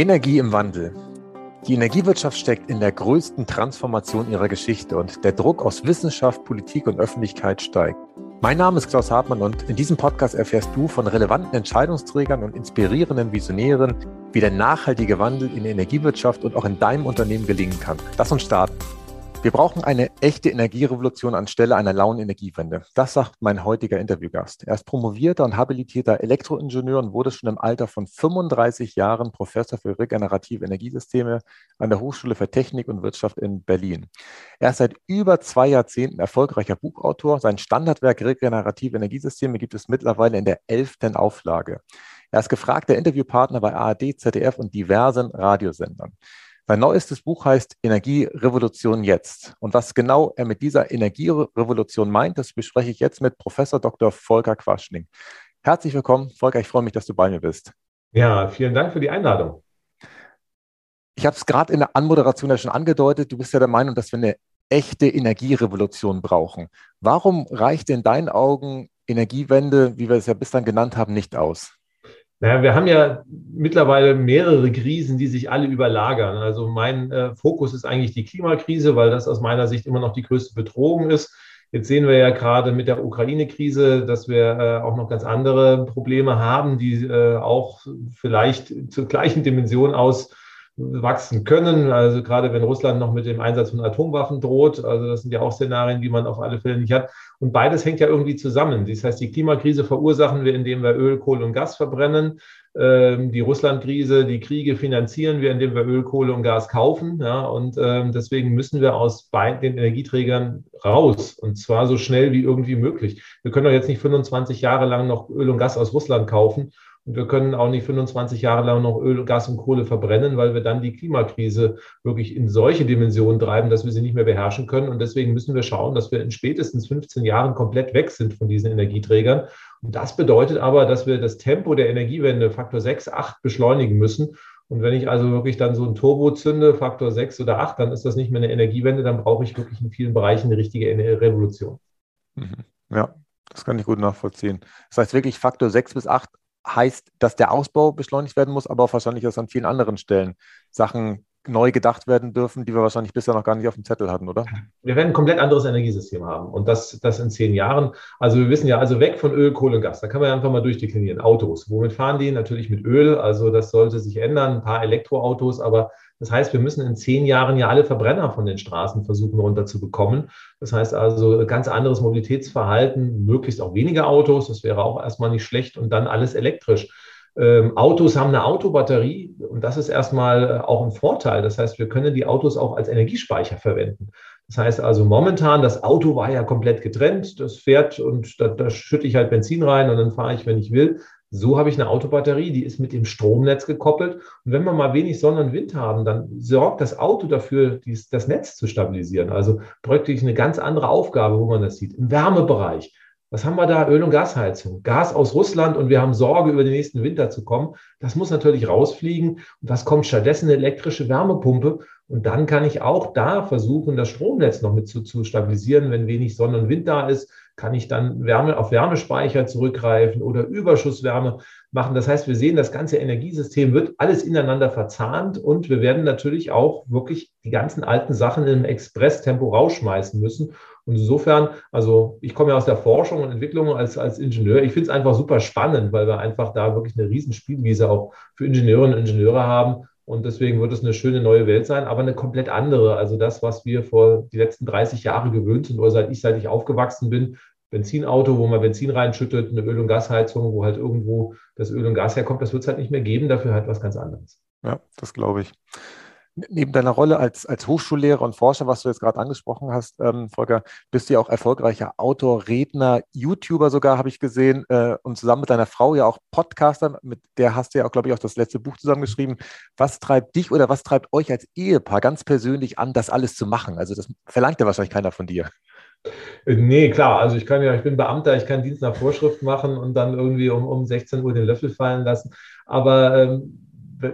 Energie im Wandel. Die Energiewirtschaft steckt in der größten Transformation ihrer Geschichte und der Druck aus Wissenschaft, Politik und Öffentlichkeit steigt. Mein Name ist Klaus Hartmann und in diesem Podcast erfährst du von relevanten Entscheidungsträgern und inspirierenden Visionären, wie der nachhaltige Wandel in der Energiewirtschaft und auch in deinem Unternehmen gelingen kann. Lass uns starten. Wir brauchen eine echte Energierevolution anstelle einer lauen Energiewende. Das sagt mein heutiger Interviewgast. Er ist promovierter und habilitierter Elektroingenieur und wurde schon im Alter von 35 Jahren Professor für regenerative Energiesysteme an der Hochschule für Technik und Wirtschaft in Berlin. Er ist seit über zwei Jahrzehnten erfolgreicher Buchautor. Sein Standardwerk Regenerative Energiesysteme gibt es mittlerweile in der elften Auflage. Er ist gefragter Interviewpartner bei ARD, ZDF und diversen Radiosendern. Sein neuestes Buch heißt Energierevolution jetzt. Und was genau er mit dieser Energierevolution meint, das bespreche ich jetzt mit Professor Dr. Volker Quaschning. Herzlich willkommen, Volker. Ich freue mich, dass du bei mir bist. Ja, vielen Dank für die Einladung. Ich habe es gerade in der Anmoderation ja schon angedeutet. Du bist ja der Meinung, dass wir eine echte Energierevolution brauchen. Warum reicht in deinen Augen Energiewende, wie wir es ja bislang genannt haben, nicht aus? Naja, wir haben ja mittlerweile mehrere Krisen, die sich alle überlagern. Also mein äh, Fokus ist eigentlich die Klimakrise, weil das aus meiner Sicht immer noch die größte Bedrohung ist. Jetzt sehen wir ja gerade mit der Ukraine-Krise, dass wir äh, auch noch ganz andere Probleme haben, die äh, auch vielleicht zur gleichen Dimension aus wachsen können. Also gerade wenn Russland noch mit dem Einsatz von Atomwaffen droht. Also das sind ja auch Szenarien, die man auf alle Fälle nicht hat. Und beides hängt ja irgendwie zusammen. Das heißt, die Klimakrise verursachen wir, indem wir Öl, Kohle und Gas verbrennen. Ähm, die Russlandkrise, die Kriege finanzieren wir, indem wir Öl, Kohle und Gas kaufen. Ja, und ähm, deswegen müssen wir aus den Energieträgern raus. Und zwar so schnell wie irgendwie möglich. Wir können doch jetzt nicht 25 Jahre lang noch Öl und Gas aus Russland kaufen und wir können auch nicht 25 Jahre lang noch Öl, Gas und Kohle verbrennen, weil wir dann die Klimakrise wirklich in solche Dimensionen treiben, dass wir sie nicht mehr beherrschen können. Und deswegen müssen wir schauen, dass wir in spätestens 15 Jahren komplett weg sind von diesen Energieträgern. Und das bedeutet aber, dass wir das Tempo der Energiewende Faktor 6, 8 beschleunigen müssen. Und wenn ich also wirklich dann so ein Turbo zünde, Faktor 6 oder 8, dann ist das nicht mehr eine Energiewende, dann brauche ich wirklich in vielen Bereichen eine richtige Revolution. Mhm. Ja, das kann ich gut nachvollziehen. Das heißt wirklich Faktor 6 bis 8 heißt, dass der Ausbau beschleunigt werden muss, aber auch wahrscheinlich, dass an vielen anderen Stellen Sachen neu gedacht werden dürfen, die wir wahrscheinlich bisher noch gar nicht auf dem Zettel hatten, oder? Wir werden ein komplett anderes Energiesystem haben und das, das in zehn Jahren. Also wir wissen ja, also weg von Öl, Kohle und Gas. Da kann man einfach mal durchdeklinieren. Autos. Womit fahren die? Natürlich mit Öl. Also das sollte sich ändern. Ein paar Elektroautos, aber das heißt, wir müssen in zehn Jahren ja alle Verbrenner von den Straßen versuchen runterzubekommen. Das heißt also ganz anderes Mobilitätsverhalten, möglichst auch weniger Autos. Das wäre auch erstmal nicht schlecht und dann alles elektrisch. Ähm, Autos haben eine Autobatterie und das ist erstmal äh, auch ein Vorteil. Das heißt, wir können die Autos auch als Energiespeicher verwenden. Das heißt also momentan, das Auto war ja komplett getrennt. Das fährt und da, da schütte ich halt Benzin rein und dann fahre ich, wenn ich will. So habe ich eine Autobatterie, die ist mit dem Stromnetz gekoppelt. Und wenn wir mal wenig Sonne und Wind haben, dann sorgt das Auto dafür, dies, das Netz zu stabilisieren. Also wirklich eine ganz andere Aufgabe, wo man das sieht. Im Wärmebereich. Was haben wir da? Öl- und Gasheizung. Gas aus Russland und wir haben Sorge, über den nächsten Winter zu kommen. Das muss natürlich rausfliegen. Und was kommt stattdessen? Eine elektrische Wärmepumpe. Und dann kann ich auch da versuchen, das Stromnetz noch mit zu, zu stabilisieren, wenn wenig Sonne und Wind da ist kann ich dann Wärme auf Wärmespeicher zurückgreifen oder Überschusswärme machen. Das heißt, wir sehen, das ganze Energiesystem wird alles ineinander verzahnt und wir werden natürlich auch wirklich die ganzen alten Sachen im Expresstempo rausschmeißen müssen. Und insofern, also ich komme ja aus der Forschung und Entwicklung als, als Ingenieur. Ich finde es einfach super spannend, weil wir einfach da wirklich eine riesen Spielwiese auch für Ingenieurinnen und Ingenieure haben. Und deswegen wird es eine schöne neue Welt sein, aber eine komplett andere. Also das, was wir vor die letzten 30 Jahre gewöhnt sind oder seit ich, seit ich aufgewachsen bin, Benzinauto, wo man Benzin reinschüttet, eine Öl- und Gasheizung, wo halt irgendwo das Öl und Gas herkommt, das wird es halt nicht mehr geben, dafür halt was ganz anderes. Ja, das glaube ich. Neben deiner Rolle als, als Hochschullehrer und Forscher, was du jetzt gerade angesprochen hast, ähm, Volker, bist du ja auch erfolgreicher Autor, Redner, YouTuber sogar, habe ich gesehen, äh, und zusammen mit deiner Frau ja auch Podcaster, mit der hast du ja auch, glaube ich, auch das letzte Buch zusammengeschrieben. Was treibt dich oder was treibt euch als Ehepaar ganz persönlich an, das alles zu machen? Also das verlangt ja wahrscheinlich keiner von dir. Äh, nee, klar. Also ich kann ja, ich bin Beamter, ich kann Dienst nach Vorschrift machen und dann irgendwie um, um 16 Uhr den Löffel fallen lassen. Aber ähm,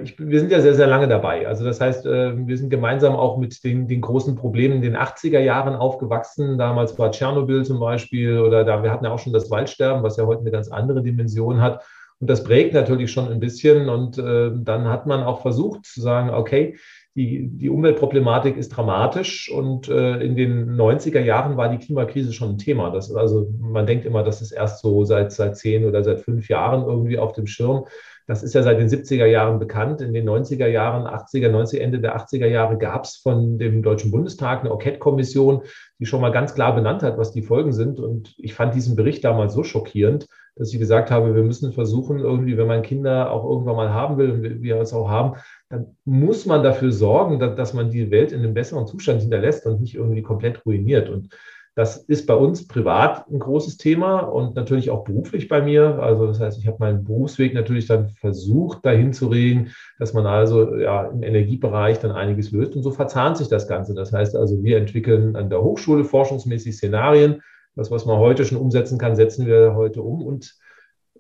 ich, wir sind ja sehr, sehr lange dabei. Also das heißt, äh, wir sind gemeinsam auch mit den, den großen Problemen in den 80er Jahren aufgewachsen. Damals war Tschernobyl zum Beispiel oder da, wir hatten ja auch schon das Waldsterben, was ja heute eine ganz andere Dimension hat. Und das prägt natürlich schon ein bisschen. Und äh, dann hat man auch versucht zu sagen, okay, die, die Umweltproblematik ist dramatisch und äh, in den 90er Jahren war die Klimakrise schon ein Thema. Das, also man denkt immer, das ist erst so seit, seit zehn oder seit fünf Jahren irgendwie auf dem Schirm. Das ist ja seit den 70er Jahren bekannt. In den 90er Jahren, 80er, 90er, Ende der 80er Jahre gab es von dem Deutschen Bundestag eine Enquete-Kommission, die schon mal ganz klar benannt hat, was die Folgen sind. Und ich fand diesen Bericht damals so schockierend, dass ich gesagt habe, wir müssen versuchen, irgendwie, wenn man Kinder auch irgendwann mal haben will und wir es auch haben, dann muss man dafür sorgen, dass, dass man die Welt in einem besseren Zustand hinterlässt und nicht irgendwie komplett ruiniert. Und das ist bei uns privat ein großes Thema und natürlich auch beruflich bei mir. Also das heißt, ich habe meinen Berufsweg natürlich dann versucht, dahin zu regen, dass man also ja, im Energiebereich dann einiges löst. Und so verzahnt sich das Ganze. Das heißt also, wir entwickeln an der Hochschule forschungsmäßig Szenarien. Das, was man heute schon umsetzen kann, setzen wir heute um. Und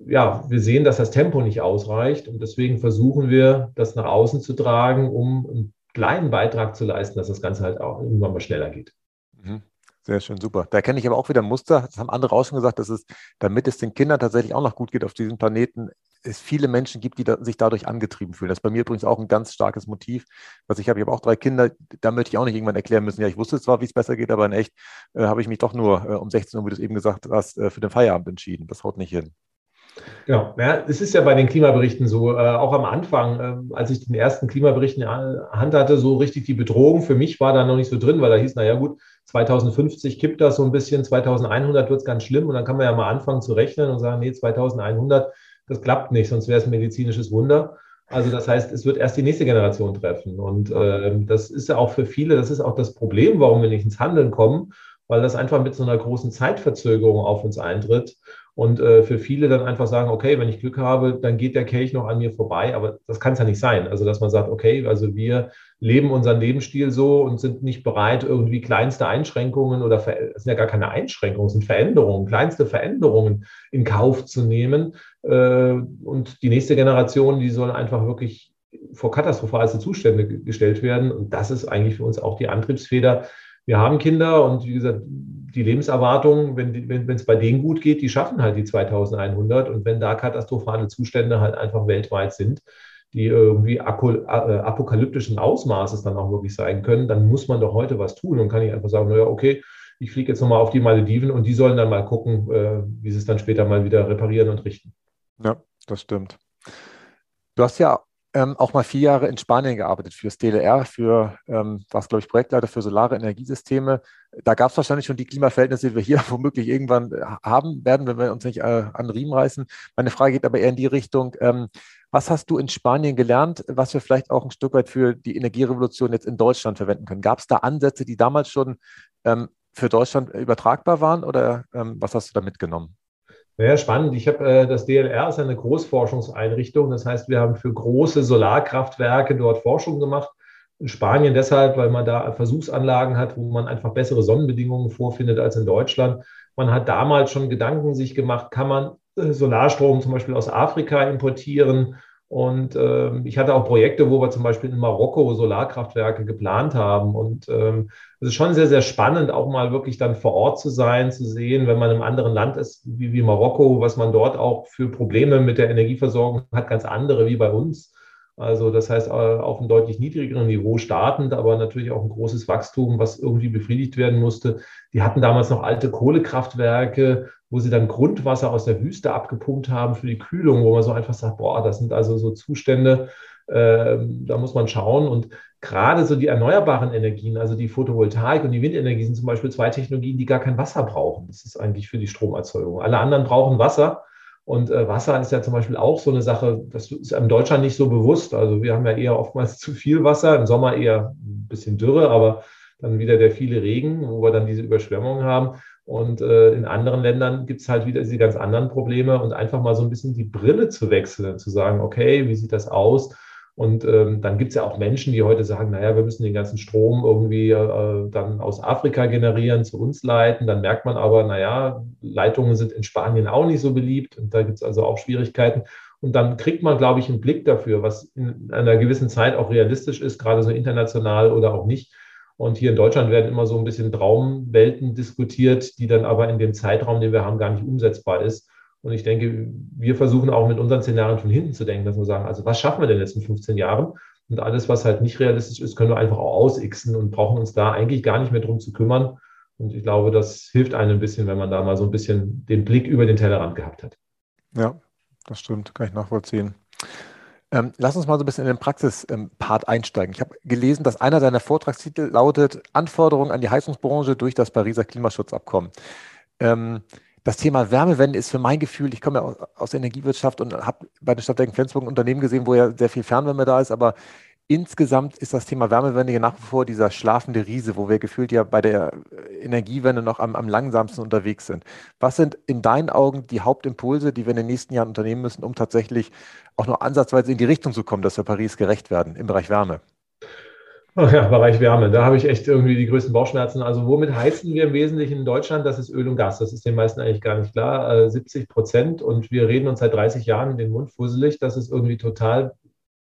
ja, wir sehen, dass das Tempo nicht ausreicht. Und deswegen versuchen wir, das nach außen zu tragen, um einen kleinen Beitrag zu leisten, dass das Ganze halt auch irgendwann mal schneller geht. Mhm. Sehr schön, super. Da kenne ich aber auch wieder ein Muster. Das haben andere auch schon gesagt, dass es, damit es den Kindern tatsächlich auch noch gut geht auf diesem Planeten, es viele Menschen gibt, die da, sich dadurch angetrieben fühlen. Das ist bei mir übrigens auch ein ganz starkes Motiv, was ich habe. Ich habe auch drei Kinder, da möchte ich auch nicht irgendwann erklären müssen, ja, ich wusste zwar, wie es besser geht, aber in echt äh, habe ich mich doch nur äh, um 16 Uhr, wie du es eben gesagt hast, äh, für den Feierabend entschieden. Das haut nicht hin. Genau. Ja, es ist ja bei den Klimaberichten so, äh, auch am Anfang, äh, als ich den ersten Klimabericht in der Hand hatte, so richtig die Bedrohung für mich war da noch nicht so drin, weil da hieß, naja gut, 2050 kippt das so ein bisschen, 2100 wird es ganz schlimm und dann kann man ja mal anfangen zu rechnen und sagen, nee, 2100, das klappt nicht, sonst wäre es ein medizinisches Wunder. Also das heißt, es wird erst die nächste Generation treffen. Und äh, das ist ja auch für viele, das ist auch das Problem, warum wir nicht ins Handeln kommen, weil das einfach mit so einer großen Zeitverzögerung auf uns eintritt. Und äh, für viele dann einfach sagen, okay, wenn ich Glück habe, dann geht der Kelch noch an mir vorbei. Aber das kann es ja nicht sein. Also, dass man sagt, okay, also wir leben unseren Lebensstil so und sind nicht bereit, irgendwie kleinste Einschränkungen oder es sind ja gar keine Einschränkungen, es sind Veränderungen, kleinste Veränderungen in Kauf zu nehmen. Äh, und die nächste Generation, die soll einfach wirklich vor katastrophalste Zustände gestellt werden. Und das ist eigentlich für uns auch die Antriebsfeder. Wir haben Kinder und wie gesagt, die Lebenserwartung, wenn wenn es bei denen gut geht, die schaffen halt die 2100. Und wenn da katastrophale Zustände halt einfach weltweit sind, die irgendwie äh, apokalyptischen Ausmaßes dann auch wirklich sein können, dann muss man doch heute was tun und kann ich einfach sagen, naja, okay, ich fliege jetzt nochmal auf die Malediven und die sollen dann mal gucken, äh, wie sie es dann später mal wieder reparieren und richten. Ja, das stimmt. Du hast ja ähm, auch mal vier Jahre in Spanien gearbeitet für das DLR, für, ähm, was glaube ich, Projektleiter für solare Energiesysteme. Da gab es wahrscheinlich schon die Klimaverhältnisse, die wir hier womöglich irgendwann äh, haben werden, wenn wir uns nicht äh, an Riemen reißen. Meine Frage geht aber eher in die Richtung, ähm, was hast du in Spanien gelernt, was wir vielleicht auch ein Stück weit für die Energierevolution jetzt in Deutschland verwenden können? Gab es da Ansätze, die damals schon ähm, für Deutschland übertragbar waren oder ähm, was hast du da mitgenommen? Ja, spannend. Ich habe äh, das DLR ist eine Großforschungseinrichtung. Das heißt, wir haben für große Solarkraftwerke dort Forschung gemacht. In Spanien deshalb, weil man da Versuchsanlagen hat, wo man einfach bessere Sonnenbedingungen vorfindet als in Deutschland. Man hat damals schon Gedanken sich gemacht, kann man äh, Solarstrom zum Beispiel aus Afrika importieren und ähm, ich hatte auch Projekte, wo wir zum Beispiel in Marokko Solarkraftwerke geplant haben. Und ähm, es ist schon sehr, sehr spannend, auch mal wirklich dann vor Ort zu sein, zu sehen, wenn man im anderen Land ist, wie, wie Marokko, was man dort auch für Probleme mit der Energieversorgung hat, ganz andere wie bei uns. Also das heißt, äh, auf einem deutlich niedrigeren Niveau startend, aber natürlich auch ein großes Wachstum, was irgendwie befriedigt werden musste. Die hatten damals noch alte Kohlekraftwerke, wo sie dann Grundwasser aus der Wüste abgepumpt haben für die Kühlung, wo man so einfach sagt, boah, das sind also so Zustände, äh, da muss man schauen. Und gerade so die erneuerbaren Energien, also die Photovoltaik und die Windenergie sind zum Beispiel zwei Technologien, die gar kein Wasser brauchen. Das ist eigentlich für die Stromerzeugung. Alle anderen brauchen Wasser. Und äh, Wasser ist ja zum Beispiel auch so eine Sache, das ist in Deutschland nicht so bewusst. Also wir haben ja eher oftmals zu viel Wasser, im Sommer eher ein bisschen Dürre, aber dann wieder der viele Regen, wo wir dann diese Überschwemmungen haben. Und äh, in anderen Ländern gibt es halt wieder diese ganz anderen Probleme und einfach mal so ein bisschen die Brille zu wechseln, zu sagen, okay, wie sieht das aus? Und ähm, dann gibt es ja auch Menschen, die heute sagen, naja, wir müssen den ganzen Strom irgendwie äh, dann aus Afrika generieren, zu uns leiten. Dann merkt man aber, naja, Leitungen sind in Spanien auch nicht so beliebt und da gibt es also auch Schwierigkeiten. Und dann kriegt man, glaube ich, einen Blick dafür, was in einer gewissen Zeit auch realistisch ist, gerade so international oder auch nicht. Und hier in Deutschland werden immer so ein bisschen Traumwelten diskutiert, die dann aber in dem Zeitraum, den wir haben, gar nicht umsetzbar ist. Und ich denke, wir versuchen auch mit unseren Szenarien von hinten zu denken, dass wir sagen, also was schaffen wir denn in 15 Jahren? Und alles, was halt nicht realistisch ist, können wir einfach auch ausixen und brauchen uns da eigentlich gar nicht mehr drum zu kümmern. Und ich glaube, das hilft einem ein bisschen, wenn man da mal so ein bisschen den Blick über den Tellerrand gehabt hat. Ja, das stimmt, kann ich nachvollziehen. Ähm, lass uns mal so ein bisschen in den Praxispart einsteigen. Ich habe gelesen, dass einer deiner Vortragstitel lautet Anforderungen an die Heizungsbranche durch das Pariser Klimaschutzabkommen. Ähm, das Thema Wärmewende ist für mein Gefühl, ich komme ja aus der Energiewirtschaft und habe bei der Stadtwerken Flensburg ein Unternehmen gesehen, wo ja sehr viel Fernwärme da ist, aber insgesamt ist das Thema Wärmewende ja nach wie vor dieser schlafende Riese, wo wir gefühlt ja bei der Energiewende noch am, am langsamsten unterwegs sind. Was sind in deinen Augen die Hauptimpulse, die wir in den nächsten Jahren unternehmen müssen, um tatsächlich auch nur ansatzweise in die Richtung zu kommen, dass wir Paris gerecht werden im Bereich Wärme? Ach ja, Bereich Wärme, da habe ich echt irgendwie die größten Bauchschmerzen. Also womit heizen wir im Wesentlichen in Deutschland? Das ist Öl und Gas. Das ist den meisten eigentlich gar nicht klar. 70 äh, Prozent und wir reden uns seit 30 Jahren in den Mund fusselig, dass es irgendwie total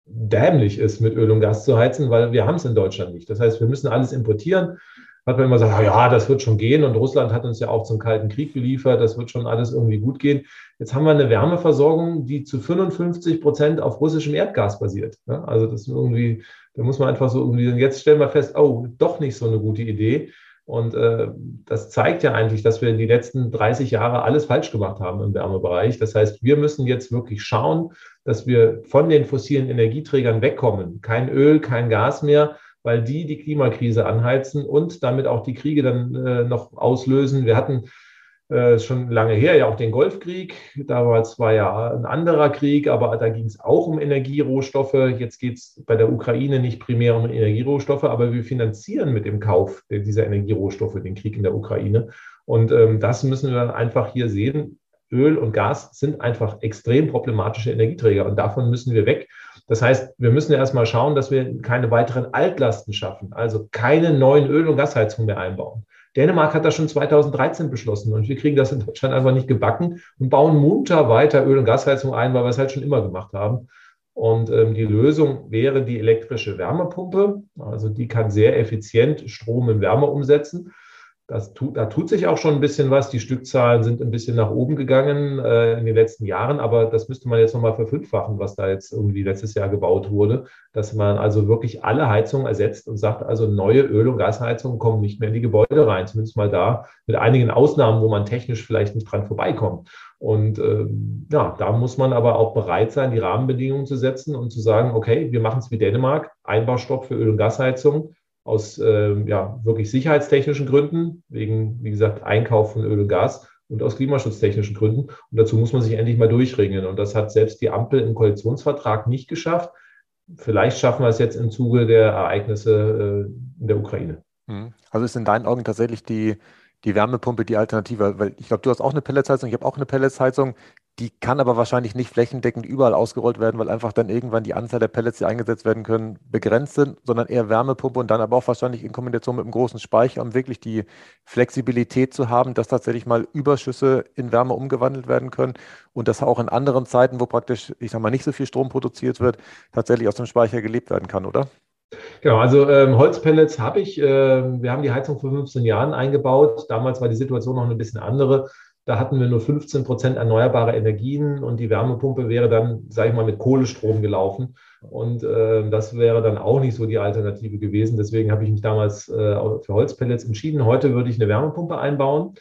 dämlich ist, mit Öl und Gas zu heizen, weil wir haben es in Deutschland nicht. Das heißt, wir müssen alles importieren. Hat man immer gesagt, ja, das wird schon gehen. Und Russland hat uns ja auch zum Kalten Krieg geliefert. Das wird schon alles irgendwie gut gehen. Jetzt haben wir eine Wärmeversorgung, die zu 55 Prozent auf russischem Erdgas basiert. Also das ist irgendwie da muss man einfach so irgendwie, jetzt stellen wir fest, oh, doch nicht so eine gute Idee. Und äh, das zeigt ja eigentlich, dass wir in die letzten 30 Jahre alles falsch gemacht haben im Wärmebereich. Das heißt, wir müssen jetzt wirklich schauen, dass wir von den fossilen Energieträgern wegkommen. Kein Öl, kein Gas mehr, weil die die Klimakrise anheizen und damit auch die Kriege dann äh, noch auslösen. Wir hatten äh, schon lange her, ja auch den Golfkrieg. Da war ja ein anderer Krieg, aber da ging es auch um Energierohstoffe. Jetzt geht es bei der Ukraine nicht primär um Energierohstoffe, aber wir finanzieren mit dem Kauf dieser Energierohstoffe den Krieg in der Ukraine. Und ähm, das müssen wir einfach hier sehen. Öl und Gas sind einfach extrem problematische Energieträger und davon müssen wir weg. Das heißt, wir müssen erstmal schauen, dass wir keine weiteren Altlasten schaffen, also keine neuen Öl- und Gasheizungen mehr einbauen. Dänemark hat das schon 2013 beschlossen und wir kriegen das in Deutschland einfach nicht gebacken und bauen munter weiter Öl- und Gasheizung ein, weil wir es halt schon immer gemacht haben. Und ähm, die Lösung wäre die elektrische Wärmepumpe. Also die kann sehr effizient Strom in Wärme umsetzen. Das tut, da tut sich auch schon ein bisschen was. Die Stückzahlen sind ein bisschen nach oben gegangen äh, in den letzten Jahren, aber das müsste man jetzt nochmal verfünffachen, was da jetzt irgendwie letztes Jahr gebaut wurde, dass man also wirklich alle Heizungen ersetzt und sagt, also neue Öl- und Gasheizungen kommen nicht mehr in die Gebäude rein, zumindest mal da mit einigen Ausnahmen, wo man technisch vielleicht nicht dran vorbeikommt. Und ähm, ja, da muss man aber auch bereit sein, die Rahmenbedingungen zu setzen und zu sagen, okay, wir machen es wie Dänemark, Einbaustopp für Öl- und Gasheizungen aus äh, ja, wirklich sicherheitstechnischen Gründen, wegen, wie gesagt, Einkauf von Öl und Gas und aus klimaschutztechnischen Gründen. Und dazu muss man sich endlich mal durchringen. Und das hat selbst die Ampel im Koalitionsvertrag nicht geschafft. Vielleicht schaffen wir es jetzt im Zuge der Ereignisse äh, in der Ukraine. Mhm. Also ist in deinen Augen tatsächlich die, die Wärmepumpe die Alternative? Weil ich glaube, du hast auch eine Pelletsheizung, ich habe auch eine Pelletsheizung. Die kann aber wahrscheinlich nicht flächendeckend überall ausgerollt werden, weil einfach dann irgendwann die Anzahl der Pellets, die eingesetzt werden können, begrenzt sind, sondern eher Wärmepumpe und dann aber auch wahrscheinlich in Kombination mit einem großen Speicher, um wirklich die Flexibilität zu haben, dass tatsächlich mal Überschüsse in Wärme umgewandelt werden können und dass auch in anderen Zeiten, wo praktisch, ich sage mal, nicht so viel Strom produziert wird, tatsächlich aus dem Speicher gelebt werden kann, oder? Genau, also ähm, Holzpellets habe ich. Äh, wir haben die Heizung vor 15 Jahren eingebaut. Damals war die Situation noch ein bisschen andere. Da hatten wir nur 15 Prozent erneuerbare Energien und die Wärmepumpe wäre dann, sage ich mal, mit Kohlestrom gelaufen. Und äh, das wäre dann auch nicht so die Alternative gewesen. Deswegen habe ich mich damals äh, für Holzpellets entschieden. Heute würde ich eine Wärmepumpe einbauen.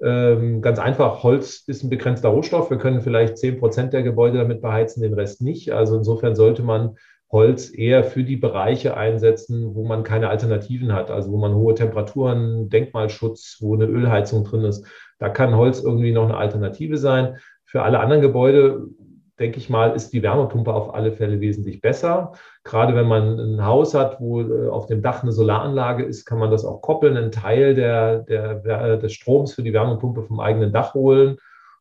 Ähm, ganz einfach, Holz ist ein begrenzter Rohstoff. Wir können vielleicht 10 Prozent der Gebäude damit beheizen, den Rest nicht. Also insofern sollte man Holz eher für die Bereiche einsetzen, wo man keine Alternativen hat, also wo man hohe Temperaturen, Denkmalschutz, wo eine Ölheizung drin ist. Da kann Holz irgendwie noch eine Alternative sein. Für alle anderen Gebäude, denke ich mal, ist die Wärmepumpe auf alle Fälle wesentlich besser. Gerade wenn man ein Haus hat, wo äh, auf dem Dach eine Solaranlage ist, kann man das auch koppeln, einen Teil der, der, des Stroms für die Wärmepumpe vom eigenen Dach holen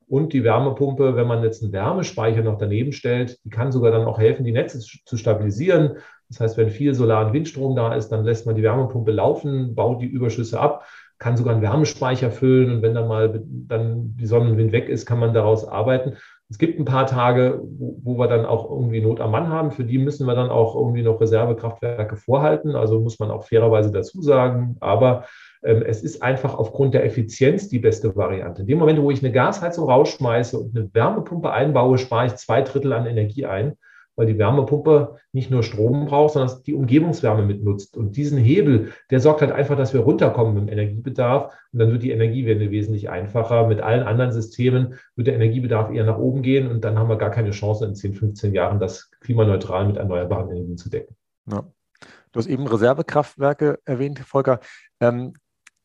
und die Wärmepumpe, wenn man jetzt einen Wärmespeicher noch daneben stellt, die kann sogar dann auch helfen, die Netze zu stabilisieren. Das heißt, wenn viel Solar- und Windstrom da ist, dann lässt man die Wärmepumpe laufen, baut die Überschüsse ab, kann sogar einen Wärmespeicher füllen und wenn dann mal dann die Sonne und Wind weg ist, kann man daraus arbeiten. Es gibt ein paar Tage, wo, wo, wir dann auch irgendwie Not am Mann haben. Für die müssen wir dann auch irgendwie noch Reservekraftwerke vorhalten. Also muss man auch fairerweise dazu sagen. Aber es ist einfach aufgrund der Effizienz die beste Variante. In dem Moment, wo ich eine Gasheizung rausschmeiße und eine Wärmepumpe einbaue, spare ich zwei Drittel an Energie ein weil die Wärmepumpe nicht nur Strom braucht, sondern die Umgebungswärme mitnutzt. Und diesen Hebel, der sorgt halt einfach, dass wir runterkommen dem Energiebedarf. Und dann wird die Energiewende wesentlich einfacher. Mit allen anderen Systemen wird der Energiebedarf eher nach oben gehen. Und dann haben wir gar keine Chance, in 10, 15 Jahren das klimaneutral mit erneuerbaren Energien zu decken. Ja. Du hast eben Reservekraftwerke erwähnt, Volker. Ähm,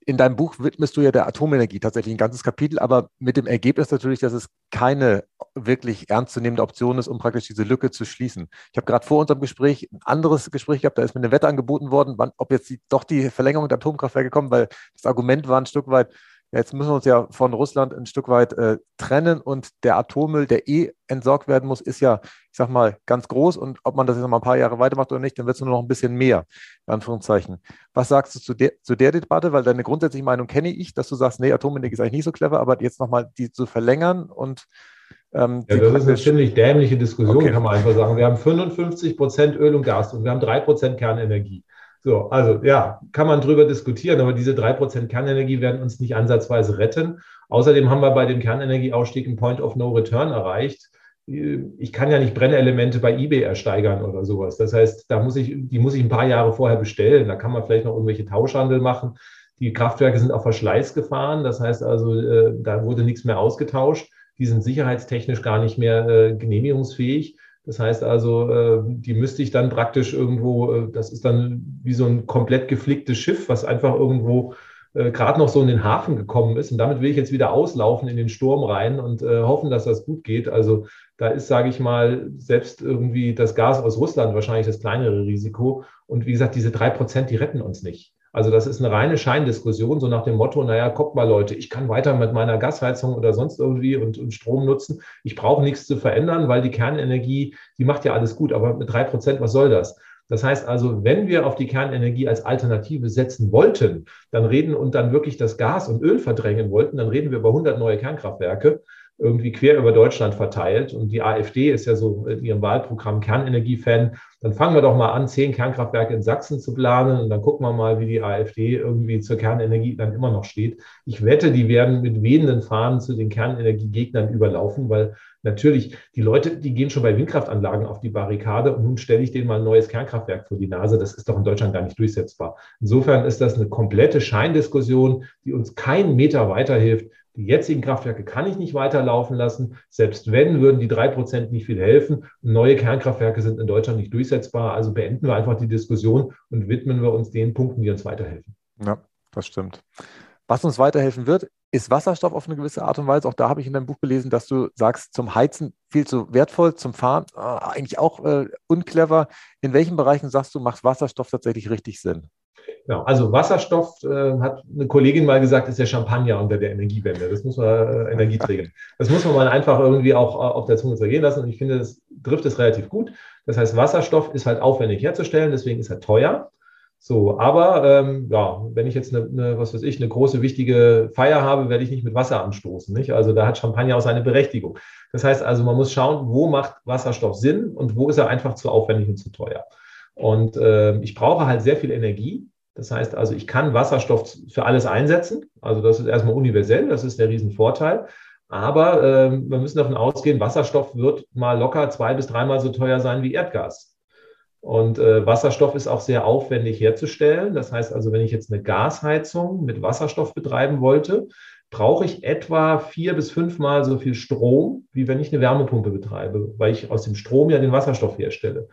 in deinem Buch widmest du ja der Atomenergie tatsächlich ein ganzes Kapitel, aber mit dem Ergebnis natürlich, dass es keine wirklich ernstzunehmende Option ist, um praktisch diese Lücke zu schließen. Ich habe gerade vor unserem Gespräch ein anderes Gespräch gehabt, da ist mir eine Wette angeboten worden, wann, ob jetzt die, doch die Verlängerung der Atomkraftwerke kommt, weil das Argument war ein Stück weit, jetzt müssen wir uns ja von Russland ein Stück weit äh, trennen und der Atommüll, der eh entsorgt werden muss, ist ja, ich sag mal, ganz groß und ob man das jetzt noch mal ein paar Jahre weitermacht oder nicht, dann wird es nur noch ein bisschen mehr, in Anführungszeichen. Was sagst du zu der, zu der Debatte? Weil deine grundsätzliche Meinung kenne ich, dass du sagst, nee, Atomenergie ist eigentlich nicht so clever, aber jetzt nochmal die zu verlängern und ähm, ja, das ist eine ziemlich dämliche Diskussion, okay. kann man einfach sagen. Wir haben 55 Prozent Öl und Gas und wir haben drei Prozent Kernenergie. So, also ja, kann man drüber diskutieren, aber diese drei Prozent Kernenergie werden uns nicht ansatzweise retten. Außerdem haben wir bei dem Kernenergieausstieg einen Point of No Return erreicht. Ich kann ja nicht Brennelemente bei eBay ersteigern oder sowas. Das heißt, da muss ich, die muss ich ein paar Jahre vorher bestellen. Da kann man vielleicht noch irgendwelche Tauschhandel machen. Die Kraftwerke sind auf Verschleiß gefahren. Das heißt also, äh, da wurde nichts mehr ausgetauscht. Die sind sicherheitstechnisch gar nicht mehr äh, genehmigungsfähig. Das heißt also, äh, die müsste ich dann praktisch irgendwo, äh, das ist dann wie so ein komplett geflicktes Schiff, was einfach irgendwo äh, gerade noch so in den Hafen gekommen ist. Und damit will ich jetzt wieder auslaufen in den Sturm rein und hoffen, dass das gut geht. Also da ist, sage ich mal, selbst irgendwie das Gas aus Russland wahrscheinlich das kleinere Risiko. Und wie gesagt, diese drei Prozent, die retten uns nicht. Also das ist eine reine Scheindiskussion, so nach dem Motto, naja, guckt mal Leute, ich kann weiter mit meiner Gasheizung oder sonst irgendwie und, und Strom nutzen. Ich brauche nichts zu verändern, weil die Kernenergie, die macht ja alles gut, aber mit drei Prozent, was soll das? Das heißt also, wenn wir auf die Kernenergie als Alternative setzen wollten, dann reden und dann wirklich das Gas und Öl verdrängen wollten, dann reden wir über 100 neue Kernkraftwerke irgendwie quer über Deutschland verteilt. Und die AfD ist ja so in ihrem Wahlprogramm Kernenergie-Fan. Dann fangen wir doch mal an, zehn Kernkraftwerke in Sachsen zu planen und dann gucken wir mal, wie die AfD irgendwie zur Kernenergie dann immer noch steht. Ich wette, die werden mit wehenden Fahnen zu den Kernenergiegegnern überlaufen, weil natürlich die Leute, die gehen schon bei Windkraftanlagen auf die Barrikade und nun stelle ich denen mal ein neues Kernkraftwerk vor die Nase. Das ist doch in Deutschland gar nicht durchsetzbar. Insofern ist das eine komplette Scheindiskussion, die uns keinen Meter weiterhilft. Die jetzigen Kraftwerke kann ich nicht weiterlaufen lassen. Selbst wenn, würden die drei Prozent nicht viel helfen. Neue Kernkraftwerke sind in Deutschland nicht durchsetzbar. Also beenden wir einfach die Diskussion und widmen wir uns den Punkten, die uns weiterhelfen. Ja, das stimmt. Was uns weiterhelfen wird, ist Wasserstoff auf eine gewisse Art und Weise. Auch da habe ich in deinem Buch gelesen, dass du sagst, zum Heizen viel zu wertvoll, zum Fahren äh, eigentlich auch äh, unclever. In welchen Bereichen sagst du, macht Wasserstoff tatsächlich richtig Sinn? Genau, also Wasserstoff, äh, hat eine Kollegin mal gesagt, ist der Champagner unter der Energiewende. Das muss man äh, Energieträger. Das muss man mal einfach irgendwie auch äh, auf der Zunge zergehen lassen. Und ich finde, das trifft es relativ gut. Das heißt, Wasserstoff ist halt aufwendig herzustellen, deswegen ist er teuer. So, aber ähm, ja, wenn ich jetzt eine, eine, was weiß ich, eine große wichtige Feier habe, werde ich nicht mit Wasser anstoßen. Nicht? Also da hat Champagner auch seine Berechtigung. Das heißt also, man muss schauen, wo macht Wasserstoff Sinn und wo ist er einfach zu aufwendig und zu teuer. Und äh, ich brauche halt sehr viel Energie. Das heißt also, ich kann Wasserstoff für alles einsetzen. Also das ist erstmal universell, das ist der Riesenvorteil. Aber äh, wir müssen davon ausgehen, Wasserstoff wird mal locker zwei bis dreimal so teuer sein wie Erdgas. Und äh, Wasserstoff ist auch sehr aufwendig herzustellen. Das heißt also, wenn ich jetzt eine Gasheizung mit Wasserstoff betreiben wollte, brauche ich etwa vier bis fünfmal so viel Strom, wie wenn ich eine Wärmepumpe betreibe, weil ich aus dem Strom ja den Wasserstoff herstelle.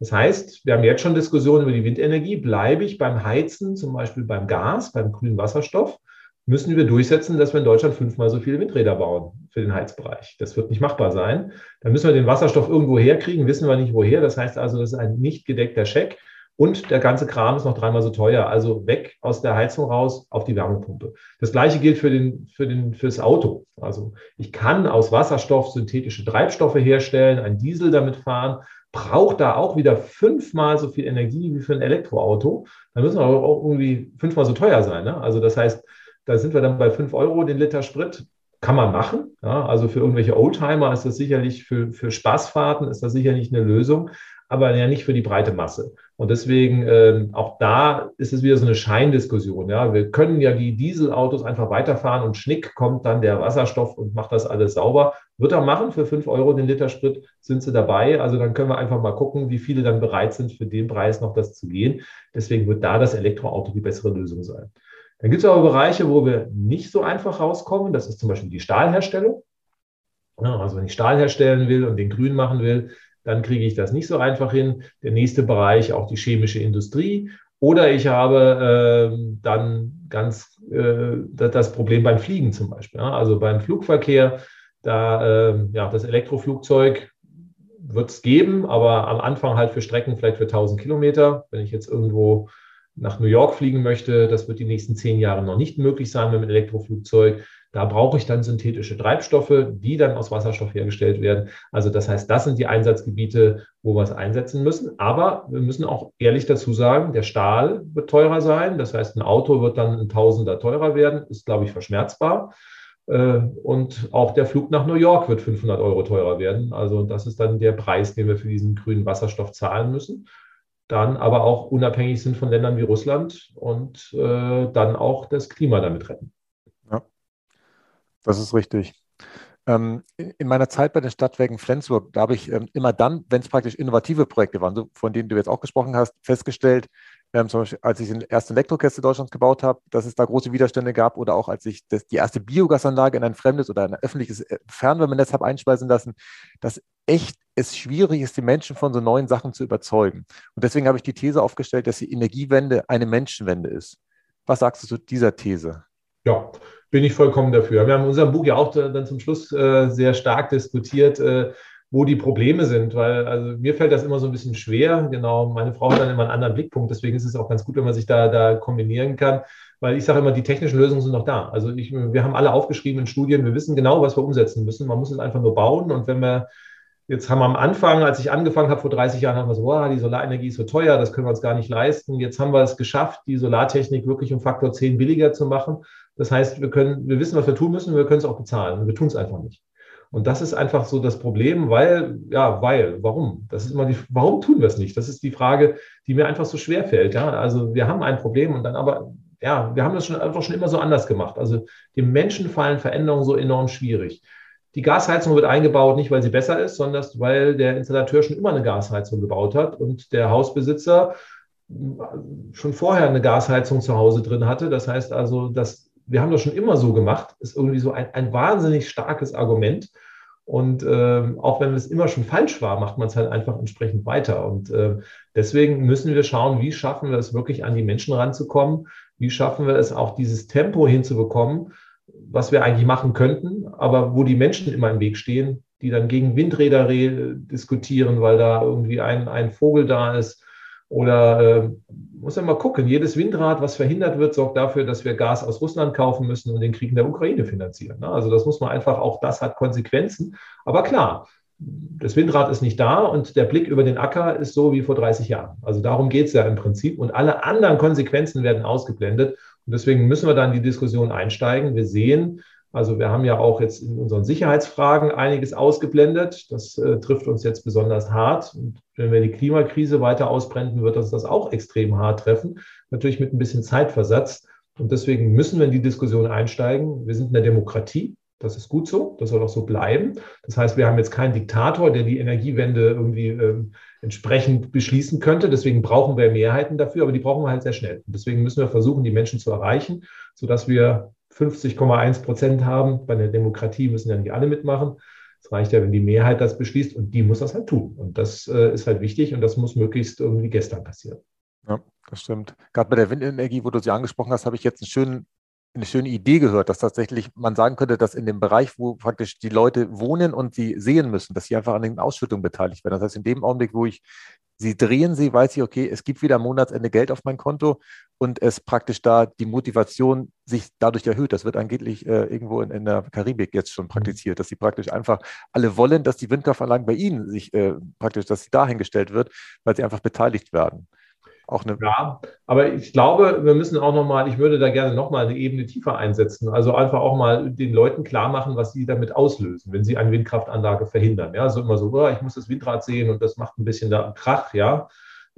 Das heißt, wir haben jetzt schon Diskussionen über die Windenergie. Bleibe ich beim Heizen, zum Beispiel beim Gas, beim grünen Wasserstoff, müssen wir durchsetzen, dass wir in Deutschland fünfmal so viele Windräder bauen für den Heizbereich. Das wird nicht machbar sein. Dann müssen wir den Wasserstoff irgendwo herkriegen, wissen wir nicht woher. Das heißt also, das ist ein nicht gedeckter Scheck. Und der ganze Kram ist noch dreimal so teuer. Also weg aus der Heizung raus auf die Wärmepumpe. Das gleiche gilt für den, für den, fürs Auto. Also ich kann aus Wasserstoff synthetische Treibstoffe herstellen, ein Diesel damit fahren braucht da auch wieder fünfmal so viel Energie wie für ein Elektroauto. Dann müssen wir auch irgendwie fünfmal so teuer sein. Ne? Also das heißt, da sind wir dann bei fünf Euro den Liter Sprit. Kann man machen. Ja, also für irgendwelche Oldtimer ist das sicherlich, für, für Spaßfahrten ist das sicherlich eine Lösung, aber ja nicht für die breite Masse. Und deswegen, äh, auch da ist es wieder so eine Scheindiskussion. Ja, wir können ja die Dieselautos einfach weiterfahren und schnick kommt dann der Wasserstoff und macht das alles sauber. Wird er machen für fünf Euro den Liter Sprit, sind sie dabei. Also dann können wir einfach mal gucken, wie viele dann bereit sind, für den Preis noch das zu gehen. Deswegen wird da das Elektroauto die bessere Lösung sein. Dann gibt es aber Bereiche, wo wir nicht so einfach rauskommen. Das ist zum Beispiel die Stahlherstellung. Also wenn ich Stahl herstellen will und den grün machen will, dann kriege ich das nicht so einfach hin. Der nächste Bereich, auch die chemische Industrie. Oder ich habe äh, dann ganz äh, das Problem beim Fliegen zum Beispiel. Also beim Flugverkehr, da äh, ja, das Elektroflugzeug wird es geben, aber am Anfang halt für Strecken vielleicht für 1000 Kilometer. Wenn ich jetzt irgendwo nach New York fliegen möchte, das wird die nächsten zehn Jahre noch nicht möglich sein mit dem Elektroflugzeug. Da brauche ich dann synthetische Treibstoffe, die dann aus Wasserstoff hergestellt werden. Also das heißt, das sind die Einsatzgebiete, wo wir es einsetzen müssen. Aber wir müssen auch ehrlich dazu sagen, der Stahl wird teurer sein. Das heißt, ein Auto wird dann ein Tausender teurer werden, ist, glaube ich, verschmerzbar. Äh, und auch der Flug nach New York wird 500 Euro teurer werden. Also das ist dann der Preis, den wir für diesen grünen Wasserstoff zahlen müssen dann aber auch unabhängig sind von Ländern wie Russland und äh, dann auch das Klima damit retten. Ja, das ist richtig. Ähm, in meiner Zeit bei den Stadtwerken Flensburg, da habe ich ähm, immer dann, wenn es praktisch innovative Projekte waren, so, von denen du jetzt auch gesprochen hast, festgestellt, ähm, zum Beispiel, als ich den ersten Elektrokessel Deutschlands gebaut habe, dass es da große Widerstände gab oder auch als ich das, die erste Biogasanlage in ein fremdes oder ein öffentliches äh, Fernwärmenetz habe einspeisen lassen, dass echt es schwierig ist, die Menschen von so neuen Sachen zu überzeugen. Und deswegen habe ich die These aufgestellt, dass die Energiewende eine Menschenwende ist. Was sagst du zu dieser These? Ja, bin ich vollkommen dafür. Wir haben in unserem Buch ja auch dann zum Schluss äh, sehr stark diskutiert, äh, wo die Probleme sind, weil also mir fällt das immer so ein bisschen schwer. Genau, meine Frau hat dann immer einen anderen Blickpunkt. Deswegen ist es auch ganz gut, wenn man sich da, da kombinieren kann, weil ich sage immer, die technischen Lösungen sind noch da. Also ich, wir haben alle aufgeschrieben in Studien, wir wissen genau, was wir umsetzen müssen. Man muss es einfach nur bauen und wenn wir Jetzt haben wir am Anfang, als ich angefangen habe vor 30 Jahren, haben wir so, wow, die Solarenergie ist so teuer, das können wir uns gar nicht leisten. Jetzt haben wir es geschafft, die Solartechnik wirklich um Faktor 10 billiger zu machen. Das heißt, wir können, wir wissen, was wir tun müssen, wir können es auch bezahlen. Wir tun es einfach nicht. Und das ist einfach so das Problem, weil, ja, weil, warum? Das ist immer die, warum tun wir es nicht? Das ist die Frage, die mir einfach so schwer fällt. Ja, also wir haben ein Problem und dann aber, ja, wir haben das schon einfach schon immer so anders gemacht. Also dem Menschen fallen Veränderungen so enorm schwierig. Die Gasheizung wird eingebaut, nicht weil sie besser ist, sondern weil der Installateur schon immer eine Gasheizung gebaut hat und der Hausbesitzer schon vorher eine Gasheizung zu Hause drin hatte. Das heißt also, dass wir haben das schon immer so gemacht, ist irgendwie so ein, ein wahnsinnig starkes Argument. Und äh, auch wenn es immer schon falsch war, macht man es halt einfach entsprechend weiter. Und äh, deswegen müssen wir schauen, wie schaffen wir es wirklich an die Menschen ranzukommen? Wie schaffen wir es auch dieses Tempo hinzubekommen, was wir eigentlich machen könnten, aber wo die Menschen immer im Weg stehen, die dann gegen Windräder diskutieren, weil da irgendwie ein, ein Vogel da ist. Oder äh, muss ja mal gucken, jedes Windrad, was verhindert wird, sorgt dafür, dass wir Gas aus Russland kaufen müssen und den Krieg in der Ukraine finanzieren. Ne? Also das muss man einfach, auch das hat Konsequenzen. Aber klar, das Windrad ist nicht da und der Blick über den Acker ist so wie vor 30 Jahren. Also darum geht es ja im Prinzip. Und alle anderen Konsequenzen werden ausgeblendet. Und deswegen müssen wir dann in die Diskussion einsteigen. Wir sehen, also wir haben ja auch jetzt in unseren Sicherheitsfragen einiges ausgeblendet. Das äh, trifft uns jetzt besonders hart. Und wenn wir die Klimakrise weiter ausbrenden, wird uns das auch extrem hart treffen. Natürlich mit ein bisschen Zeitversatz. Und deswegen müssen wir in die Diskussion einsteigen. Wir sind in der Demokratie. Das ist gut so, das soll auch so bleiben. Das heißt, wir haben jetzt keinen Diktator, der die Energiewende irgendwie ähm, entsprechend beschließen könnte. Deswegen brauchen wir Mehrheiten dafür, aber die brauchen wir halt sehr schnell. Deswegen müssen wir versuchen, die Menschen zu erreichen, sodass wir 50,1 Prozent haben. Bei der Demokratie müssen ja nicht alle mitmachen. Es reicht ja, wenn die Mehrheit das beschließt und die muss das halt tun. Und das äh, ist halt wichtig und das muss möglichst irgendwie gestern passieren. Ja, das stimmt. Gerade bei der Windenergie, wo du sie angesprochen hast, habe ich jetzt einen schönen eine schöne Idee gehört, dass tatsächlich man sagen könnte, dass in dem Bereich, wo praktisch die Leute wohnen und sie sehen müssen, dass sie einfach an den Ausschüttungen beteiligt werden. Das heißt, in dem Augenblick, wo ich sie drehen sie, weiß ich, okay, es gibt wieder am Monatsende Geld auf mein Konto und es praktisch da die Motivation sich dadurch erhöht. Das wird angeblich äh, irgendwo in, in, der Karibik jetzt schon praktiziert, dass sie praktisch einfach alle wollen, dass die Windkraftanlagen bei ihnen sich äh, praktisch, dass sie dahingestellt wird, weil sie einfach beteiligt werden. Auch eine. Ja, aber ich glaube, wir müssen auch nochmal, ich würde da gerne nochmal eine Ebene tiefer einsetzen. Also einfach auch mal den Leuten klar machen, was sie damit auslösen, wenn sie eine Windkraftanlage verhindern. Ja, so immer so, oh, ich muss das Windrad sehen und das macht ein bisschen da Krach, ja.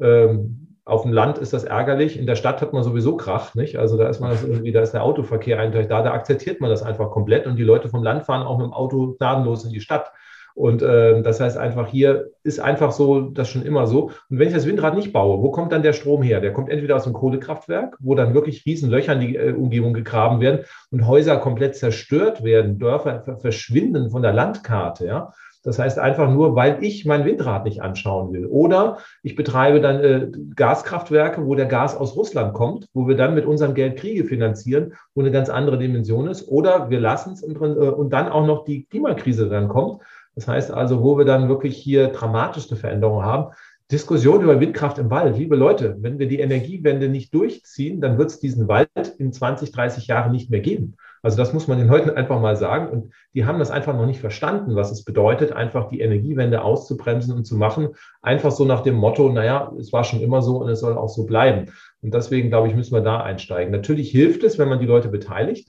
Ähm, auf dem Land ist das ärgerlich, in der Stadt hat man sowieso Krach, nicht? Also da ist man das irgendwie, da ist der Autoverkehr eigentlich da, da akzeptiert man das einfach komplett und die Leute vom Land fahren auch mit dem Auto gnadenlos in die Stadt. Und äh, das heißt einfach, hier ist einfach so, das schon immer so. Und wenn ich das Windrad nicht baue, wo kommt dann der Strom her? Der kommt entweder aus dem Kohlekraftwerk, wo dann wirklich Riesenlöcher in die äh, Umgebung gegraben werden und Häuser komplett zerstört werden, Dörfer verschwinden von der Landkarte, ja. Das heißt einfach nur, weil ich mein Windrad nicht anschauen will. Oder ich betreibe dann äh, Gaskraftwerke, wo der Gas aus Russland kommt, wo wir dann mit unserem Geld Kriege finanzieren, wo eine ganz andere Dimension ist. Oder wir lassen es äh, und dann auch noch die Klimakrise dann kommt. Das heißt also, wo wir dann wirklich hier dramatischste Veränderungen haben. Diskussion über Windkraft im Wald. Liebe Leute, wenn wir die Energiewende nicht durchziehen, dann wird es diesen Wald in 20, 30 Jahren nicht mehr geben. Also das muss man den Leuten einfach mal sagen. Und die haben das einfach noch nicht verstanden, was es bedeutet, einfach die Energiewende auszubremsen und zu machen. Einfach so nach dem Motto, naja, es war schon immer so und es soll auch so bleiben. Und deswegen, glaube ich, müssen wir da einsteigen. Natürlich hilft es, wenn man die Leute beteiligt.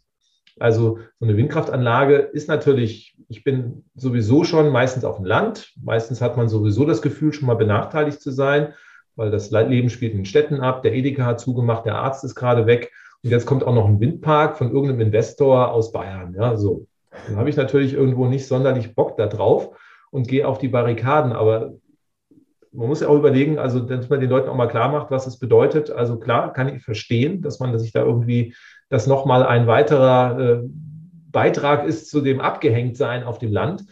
Also so eine Windkraftanlage ist natürlich, ich bin sowieso schon meistens auf dem Land. Meistens hat man sowieso das Gefühl, schon mal benachteiligt zu sein, weil das Leben spielt in Städten ab. Der Edeka hat zugemacht, der Arzt ist gerade weg. Und jetzt kommt auch noch ein Windpark von irgendeinem Investor aus Bayern. Ja, so. Dann habe ich natürlich irgendwo nicht sonderlich Bock da drauf und gehe auf die Barrikaden. Aber man muss ja auch überlegen, also dass man den Leuten auch mal klar macht, was es bedeutet. Also klar kann ich verstehen, dass man sich da irgendwie, dass nochmal ein weiterer äh, Beitrag ist zu dem Abgehängtsein auf dem Land.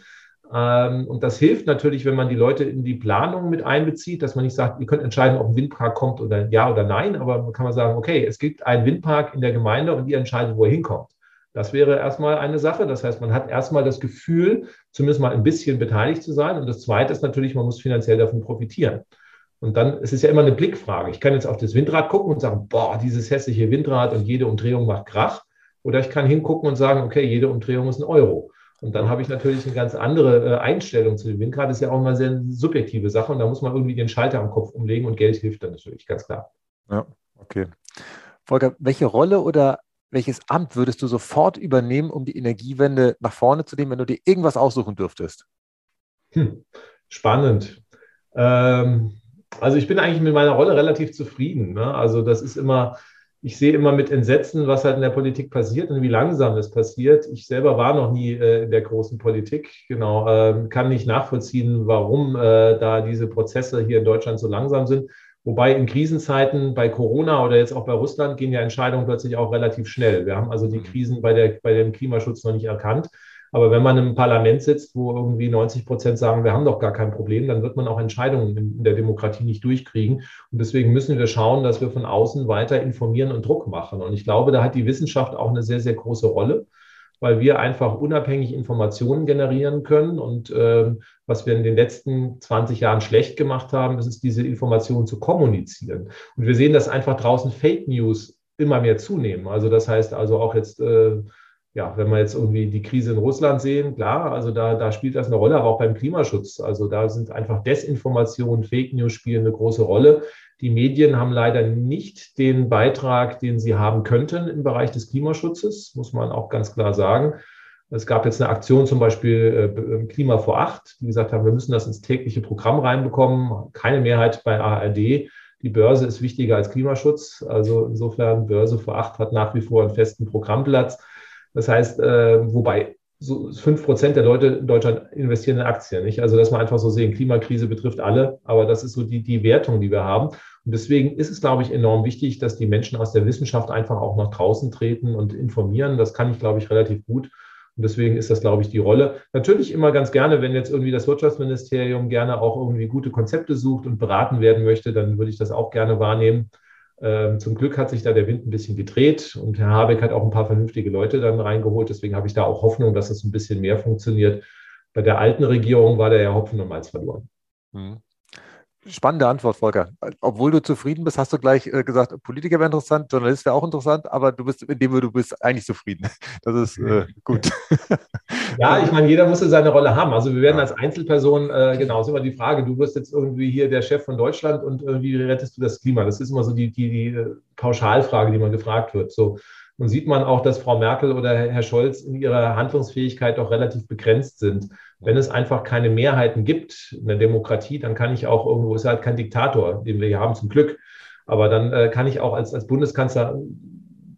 Ähm, und das hilft natürlich, wenn man die Leute in die Planung mit einbezieht, dass man nicht sagt, ihr könnt entscheiden, ob ein Windpark kommt oder ja oder nein, aber man kann man sagen, okay, es gibt einen Windpark in der Gemeinde und ihr entscheidet, wo er hinkommt. Das wäre erstmal eine Sache. Das heißt, man hat erstmal das Gefühl, zumindest mal ein bisschen beteiligt zu sein. Und das Zweite ist natürlich, man muss finanziell davon profitieren. Und dann es ist es ja immer eine Blickfrage. Ich kann jetzt auf das Windrad gucken und sagen, boah, dieses hässliche Windrad und jede Umdrehung macht Krach. Oder ich kann hingucken und sagen, okay, jede Umdrehung ist ein Euro. Und dann habe ich natürlich eine ganz andere äh, Einstellung zu dem Windrad. Das ist ja auch mal eine sehr subjektive Sache und da muss man irgendwie den Schalter am Kopf umlegen und Geld hilft dann natürlich, ganz klar. Ja, okay. Volker, welche Rolle oder welches Amt würdest du sofort übernehmen, um die Energiewende nach vorne zu nehmen, wenn du dir irgendwas aussuchen dürftest? Hm, spannend. Ähm, also ich bin eigentlich mit meiner Rolle relativ zufrieden. Ne? Also das ist immer, ich sehe immer mit Entsetzen, was halt in der Politik passiert und wie langsam es passiert. Ich selber war noch nie äh, in der großen Politik, genau, äh, kann nicht nachvollziehen, warum äh, da diese Prozesse hier in Deutschland so langsam sind. Wobei in Krisenzeiten bei Corona oder jetzt auch bei Russland gehen ja Entscheidungen plötzlich auch relativ schnell. Wir haben also die mhm. Krisen bei, der, bei dem Klimaschutz noch nicht erkannt. Aber wenn man im Parlament sitzt, wo irgendwie 90 Prozent sagen, wir haben doch gar kein Problem, dann wird man auch Entscheidungen in der Demokratie nicht durchkriegen. Und deswegen müssen wir schauen, dass wir von außen weiter informieren und Druck machen. Und ich glaube, da hat die Wissenschaft auch eine sehr, sehr große Rolle, weil wir einfach unabhängig Informationen generieren können. Und äh, was wir in den letzten 20 Jahren schlecht gemacht haben, ist es, diese Informationen zu kommunizieren. Und wir sehen, dass einfach draußen Fake News immer mehr zunehmen. Also das heißt also auch jetzt äh, ja, wenn wir jetzt irgendwie die Krise in Russland sehen, klar, also da, da spielt das eine Rolle, aber auch beim Klimaschutz. Also da sind einfach Desinformationen, Fake News spielen eine große Rolle. Die Medien haben leider nicht den Beitrag, den sie haben könnten im Bereich des Klimaschutzes, muss man auch ganz klar sagen. Es gab jetzt eine Aktion zum Beispiel äh, Klima vor acht, die gesagt haben, wir müssen das ins tägliche Programm reinbekommen. Keine Mehrheit bei ARD. Die Börse ist wichtiger als Klimaschutz. Also insofern Börse vor acht hat nach wie vor einen festen Programmplatz. Das heißt, äh, wobei so fünf Prozent der Leute in Deutschland investieren in Aktien, nicht? Also, dass man einfach so sehen, Klimakrise betrifft alle, aber das ist so die, die Wertung, die wir haben. Und deswegen ist es, glaube ich, enorm wichtig, dass die Menschen aus der Wissenschaft einfach auch nach draußen treten und informieren. Das kann ich, glaube ich, relativ gut. Und deswegen ist das, glaube ich, die Rolle. Natürlich immer ganz gerne, wenn jetzt irgendwie das Wirtschaftsministerium gerne auch irgendwie gute Konzepte sucht und beraten werden möchte, dann würde ich das auch gerne wahrnehmen. Ähm, zum Glück hat sich da der Wind ein bisschen gedreht und Herr Habeck hat auch ein paar vernünftige Leute dann reingeholt. Deswegen habe ich da auch Hoffnung, dass es ein bisschen mehr funktioniert. Bei der alten Regierung war der ja Hopfen und Malz verloren. Mhm. Spannende Antwort, Volker. Obwohl du zufrieden bist, hast du gleich äh, gesagt, Politiker wäre interessant, Journalist wäre auch interessant, aber du bist, indem du bist, eigentlich zufrieden. Das ist äh, gut. Ja, ich meine, jeder muss seine Rolle haben. Also wir werden als Einzelperson, äh, genau, ist immer die Frage, du wirst jetzt irgendwie hier der Chef von Deutschland und äh, wie rettest du das Klima? Das ist immer so die, die, die äh, Pauschalfrage, die man gefragt wird. So, nun sieht man auch, dass Frau Merkel oder Herr Scholz in ihrer Handlungsfähigkeit doch relativ begrenzt sind. Wenn es einfach keine Mehrheiten gibt in der Demokratie, dann kann ich auch irgendwo, ist halt kein Diktator, den wir hier haben zum Glück, aber dann äh, kann ich auch als, als Bundeskanzler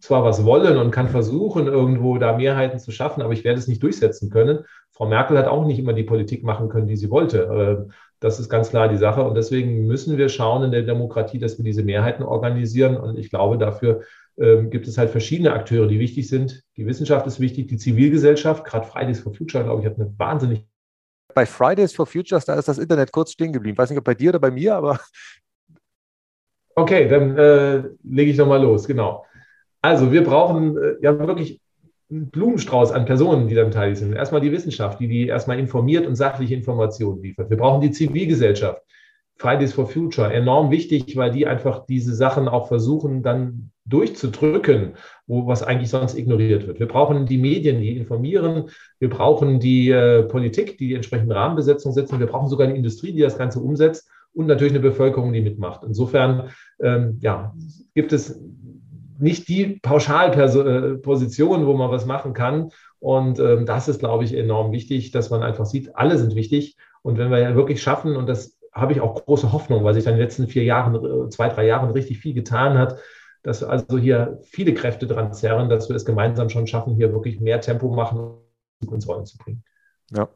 zwar was wollen und kann versuchen, irgendwo da Mehrheiten zu schaffen, aber ich werde es nicht durchsetzen können. Frau Merkel hat auch nicht immer die Politik machen können, die sie wollte. Das ist ganz klar die Sache. Und deswegen müssen wir schauen in der Demokratie, dass wir diese Mehrheiten organisieren. Und ich glaube, dafür ähm, gibt es halt verschiedene Akteure, die wichtig sind. Die Wissenschaft ist wichtig, die Zivilgesellschaft, gerade Fridays for Future, glaube ich, hat eine wahnsinnig bei Fridays for Futures, da ist das Internet kurz stehen geblieben. Ich weiß nicht, ob bei dir oder bei mir, aber. Okay, dann äh, lege ich nochmal los, genau. Also, wir brauchen äh, ja wirklich Blumenstrauß an Personen, die dann beteiligt sind. Erstmal die Wissenschaft, die die erstmal informiert und sachliche Informationen liefert. Wir brauchen die Zivilgesellschaft. Fridays for Future, enorm wichtig, weil die einfach diese Sachen auch versuchen, dann durchzudrücken, wo was eigentlich sonst ignoriert wird. Wir brauchen die Medien, die informieren. Wir brauchen die äh, Politik, die die entsprechende Rahmenbesetzung setzen. Wir brauchen sogar eine Industrie, die das Ganze umsetzt und natürlich eine Bevölkerung, die mitmacht. Insofern ähm, ja, gibt es nicht die Pauschalposition, wo man was machen kann. Und ähm, das ist, glaube ich, enorm wichtig, dass man einfach sieht, alle sind wichtig. Und wenn wir ja wirklich schaffen, und das habe ich auch große Hoffnung, weil sich dann in den letzten vier Jahren, äh, zwei, drei Jahren richtig viel getan hat, dass also hier viele Kräfte dran zerren, dass wir es gemeinsam schon schaffen, hier wirklich mehr Tempo machen und ins Rollen zu bringen. Ja.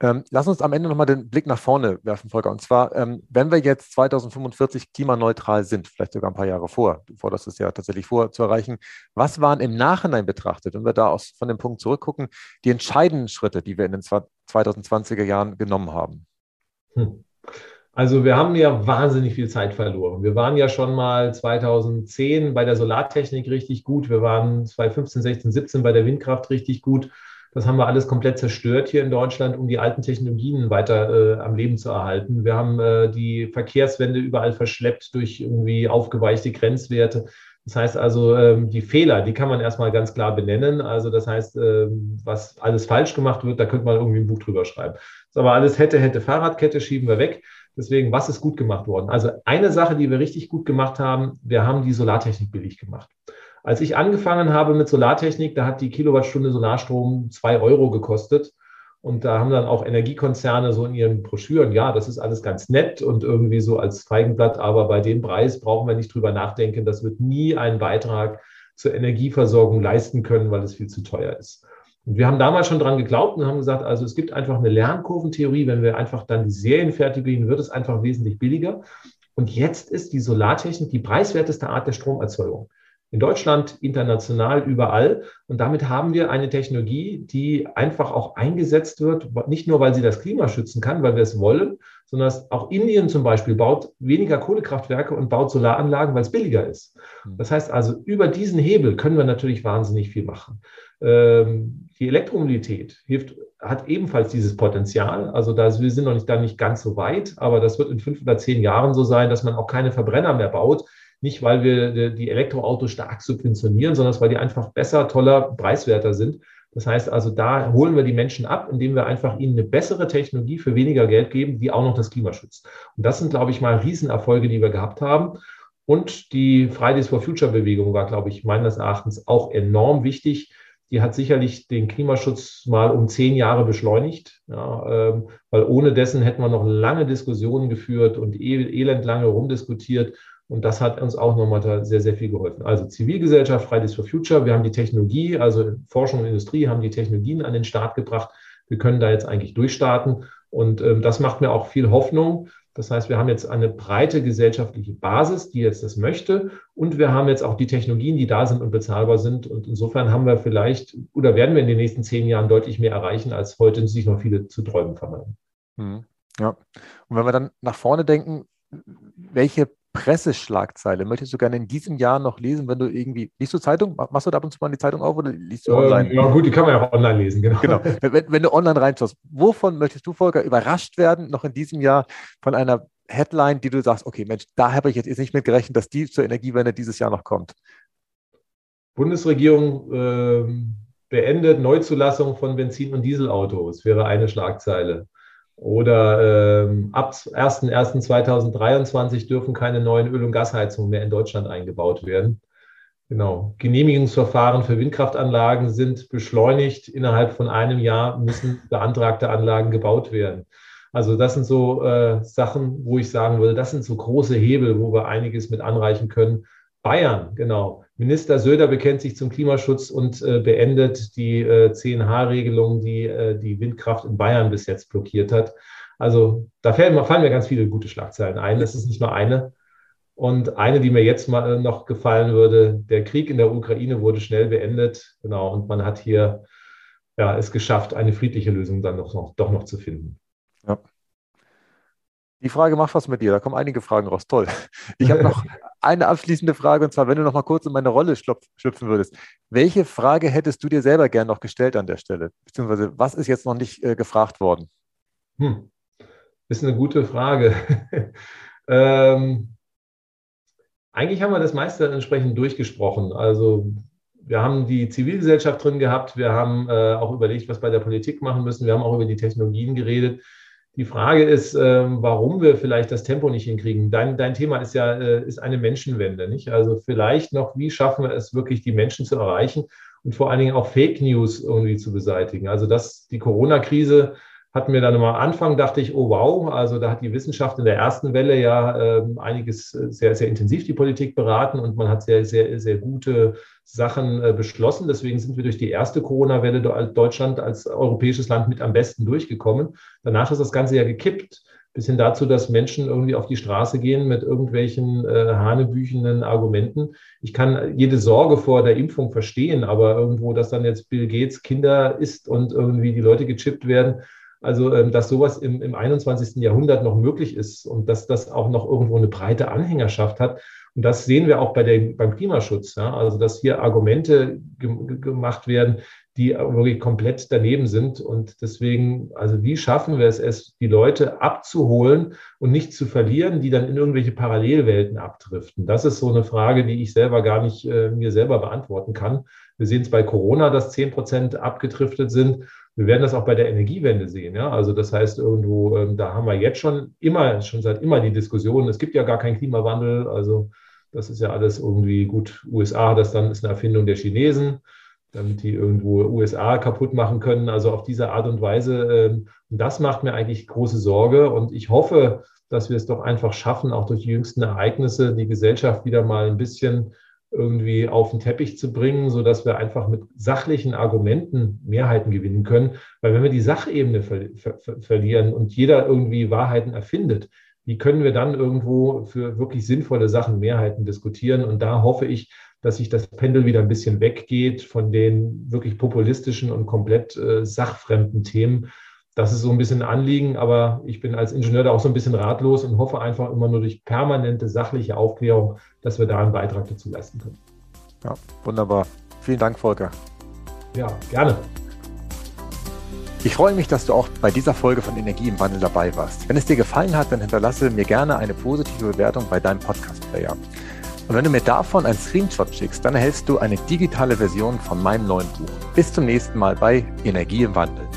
Ähm, lass uns am Ende nochmal den Blick nach vorne werfen, Volker. Und zwar, ähm, wenn wir jetzt 2045 klimaneutral sind, vielleicht sogar ein paar Jahre vor, vor das ist ja tatsächlich vor zu erreichen, was waren im Nachhinein betrachtet, wenn wir da aus, von dem Punkt zurückgucken, die entscheidenden Schritte, die wir in den 2020er Jahren genommen haben? Hm. Also wir haben ja wahnsinnig viel Zeit verloren. Wir waren ja schon mal 2010 bei der Solartechnik richtig gut. Wir waren 2015, 16, 17 bei der Windkraft richtig gut. Das haben wir alles komplett zerstört hier in Deutschland, um die alten Technologien weiter äh, am Leben zu erhalten. Wir haben äh, die Verkehrswende überall verschleppt durch irgendwie aufgeweichte Grenzwerte. Das heißt also, ähm, die Fehler, die kann man erstmal ganz klar benennen. Also das heißt, ähm, was alles falsch gemacht wird, da könnte man irgendwie ein Buch drüber schreiben. Das aber alles hätte, hätte Fahrradkette, schieben wir weg. Deswegen, was ist gut gemacht worden? Also eine Sache, die wir richtig gut gemacht haben, wir haben die Solartechnik billig gemacht. Als ich angefangen habe mit Solartechnik, da hat die Kilowattstunde Solarstrom zwei Euro gekostet. Und da haben dann auch Energiekonzerne so in ihren Broschüren, ja, das ist alles ganz nett und irgendwie so als Feigenblatt, aber bei dem Preis brauchen wir nicht drüber nachdenken. Das wird nie einen Beitrag zur Energieversorgung leisten können, weil es viel zu teuer ist. Und wir haben damals schon dran geglaubt und haben gesagt, also es gibt einfach eine Lernkurventheorie. Wenn wir einfach dann die Serien fertigen, wird es einfach wesentlich billiger. Und jetzt ist die Solartechnik die preiswerteste Art der Stromerzeugung. In Deutschland, international, überall. Und damit haben wir eine Technologie, die einfach auch eingesetzt wird, nicht nur, weil sie das Klima schützen kann, weil wir es wollen, sondern auch Indien zum Beispiel baut weniger Kohlekraftwerke und baut Solaranlagen, weil es billiger ist. Hm. Das heißt also, über diesen Hebel können wir natürlich wahnsinnig viel machen. Ähm, die Elektromobilität hilft, hat ebenfalls dieses Potenzial. Also da, wir sind noch nicht, da nicht ganz so weit, aber das wird in fünf oder zehn Jahren so sein, dass man auch keine Verbrenner mehr baut. Nicht, weil wir die Elektroautos stark subventionieren, sondern weil die einfach besser, toller, preiswerter sind. Das heißt also, da holen wir die Menschen ab, indem wir einfach ihnen eine bessere Technologie für weniger Geld geben, die auch noch das Klima schützt. Und das sind, glaube ich, mal Riesenerfolge, die wir gehabt haben. Und die Fridays for Future Bewegung war, glaube ich, meines Erachtens auch enorm wichtig, die hat sicherlich den Klimaschutz mal um zehn Jahre beschleunigt, ja, ähm, weil ohne dessen hätten wir noch lange Diskussionen geführt und e elendlange rumdiskutiert. Und das hat uns auch nochmal sehr, sehr viel geholfen. Also Zivilgesellschaft, Fridays for Future, wir haben die Technologie, also Forschung und Industrie haben die Technologien an den Start gebracht. Wir können da jetzt eigentlich durchstarten. Und ähm, das macht mir auch viel Hoffnung, das heißt, wir haben jetzt eine breite gesellschaftliche Basis, die jetzt das möchte. Und wir haben jetzt auch die Technologien, die da sind und bezahlbar sind. Und insofern haben wir vielleicht oder werden wir in den nächsten zehn Jahren deutlich mehr erreichen, als heute sich noch viele zu träumen vermeiden. Hm, ja. Und wenn wir dann nach vorne denken, welche Presseschlagzeile möchtest du gerne in diesem Jahr noch lesen, wenn du irgendwie, liest du Zeitung? Machst du da ab und zu mal die Zeitung auf oder liest du ähm, online? Ja, gut, die kann man ja auch online lesen, genau. genau. Wenn, wenn, du online reinschaust, wovon möchtest du, Volker, überrascht werden, noch in diesem Jahr von einer Headline, die du sagst, okay, Mensch, da habe ich jetzt nicht mit gerechnet, dass die zur Energiewende dieses Jahr noch kommt? Bundesregierung äh, beendet Neuzulassung von Benzin- und Dieselautos, wäre eine Schlagzeile. Oder ähm, ab 01.01.2023 dürfen keine neuen Öl- und Gasheizungen mehr in Deutschland eingebaut werden. Genau. Genehmigungsverfahren für Windkraftanlagen sind beschleunigt. Innerhalb von einem Jahr müssen beantragte Anlagen gebaut werden. Also das sind so äh, Sachen, wo ich sagen würde, das sind so große Hebel, wo wir einiges mit anreichen können. Bayern, genau. Minister Söder bekennt sich zum Klimaschutz und äh, beendet die äh, 10H-Regelung, die äh, die Windkraft in Bayern bis jetzt blockiert hat. Also da fallen, fallen mir ganz viele gute Schlagzeilen ein. Das ist nicht nur eine. Und eine, die mir jetzt mal noch gefallen würde, der Krieg in der Ukraine wurde schnell beendet. Genau. Und man hat hier ja, es geschafft, eine friedliche Lösung dann noch, noch, doch noch zu finden. Ja. Die Frage macht was mit dir. Da kommen einige Fragen raus. Toll. Ich habe noch eine abschließende Frage und zwar, wenn du noch mal kurz in meine Rolle schlüpfen würdest. Welche Frage hättest du dir selber gern noch gestellt an der Stelle? Beziehungsweise, was ist jetzt noch nicht äh, gefragt worden? Hm. Ist eine gute Frage. ähm, eigentlich haben wir das meiste entsprechend durchgesprochen. Also wir haben die Zivilgesellschaft drin gehabt, wir haben äh, auch überlegt, was bei der Politik machen müssen, wir haben auch über die Technologien geredet. Die Frage ist, äh, warum wir vielleicht das Tempo nicht hinkriegen. Dein, dein Thema ist ja äh, ist eine Menschenwende, nicht? Also vielleicht noch, wie schaffen wir es wirklich, die Menschen zu erreichen und vor allen Dingen auch Fake News irgendwie zu beseitigen. Also dass die Corona-Krise hatten wir dann am Anfang, dachte ich, oh wow, also da hat die Wissenschaft in der ersten Welle ja äh, einiges sehr, sehr intensiv die Politik beraten und man hat sehr, sehr, sehr gute Sachen äh, beschlossen. Deswegen sind wir durch die erste Corona-Welle Deutschland als europäisches Land mit am besten durchgekommen. Danach ist das Ganze ja gekippt bis hin dazu, dass Menschen irgendwie auf die Straße gehen mit irgendwelchen äh, hanebüchenden Argumenten. Ich kann jede Sorge vor der Impfung verstehen, aber irgendwo, dass dann jetzt Bill Gates Kinder isst und irgendwie die Leute gechippt werden, also, ähm, dass sowas im, im 21. Jahrhundert noch möglich ist und dass das auch noch irgendwo eine breite Anhängerschaft hat. Und das sehen wir auch bei der, beim Klimaschutz. Ja? Also, dass hier Argumente ge gemacht werden, die wirklich komplett daneben sind. Und deswegen, also wie schaffen wir es, es, die Leute abzuholen und nicht zu verlieren, die dann in irgendwelche Parallelwelten abdriften? Das ist so eine Frage, die ich selber gar nicht äh, mir selber beantworten kann. Wir sehen es bei Corona, dass 10 Prozent abgedriftet sind. Wir werden das auch bei der Energiewende sehen. Ja? Also das heißt, irgendwo, ähm, da haben wir jetzt schon immer, schon seit immer die Diskussion, es gibt ja gar keinen Klimawandel. Also das ist ja alles irgendwie gut. USA, das dann ist eine Erfindung der Chinesen, damit die irgendwo USA kaputt machen können. Also auf diese Art und Weise. Ähm, und das macht mir eigentlich große Sorge. Und ich hoffe, dass wir es doch einfach schaffen, auch durch die jüngsten Ereignisse die Gesellschaft wieder mal ein bisschen irgendwie auf den Teppich zu bringen, so dass wir einfach mit sachlichen Argumenten Mehrheiten gewinnen können. Weil wenn wir die Sachebene ver ver verlieren und jeder irgendwie Wahrheiten erfindet, wie können wir dann irgendwo für wirklich sinnvolle Sachen Mehrheiten diskutieren? Und da hoffe ich, dass sich das Pendel wieder ein bisschen weggeht von den wirklich populistischen und komplett äh, sachfremden Themen das ist so ein bisschen ein Anliegen, aber ich bin als Ingenieur da auch so ein bisschen ratlos und hoffe einfach immer nur durch permanente sachliche Aufklärung, dass wir da einen Beitrag dazu leisten können. Ja, wunderbar. Vielen Dank, Volker. Ja, gerne. Ich freue mich, dass du auch bei dieser Folge von Energie im Wandel dabei warst. Wenn es dir gefallen hat, dann hinterlasse mir gerne eine positive Bewertung bei deinem Podcast-Player. Und wenn du mir davon einen Screenshot schickst, dann erhältst du eine digitale Version von meinem neuen Buch. Bis zum nächsten Mal bei Energie im Wandel.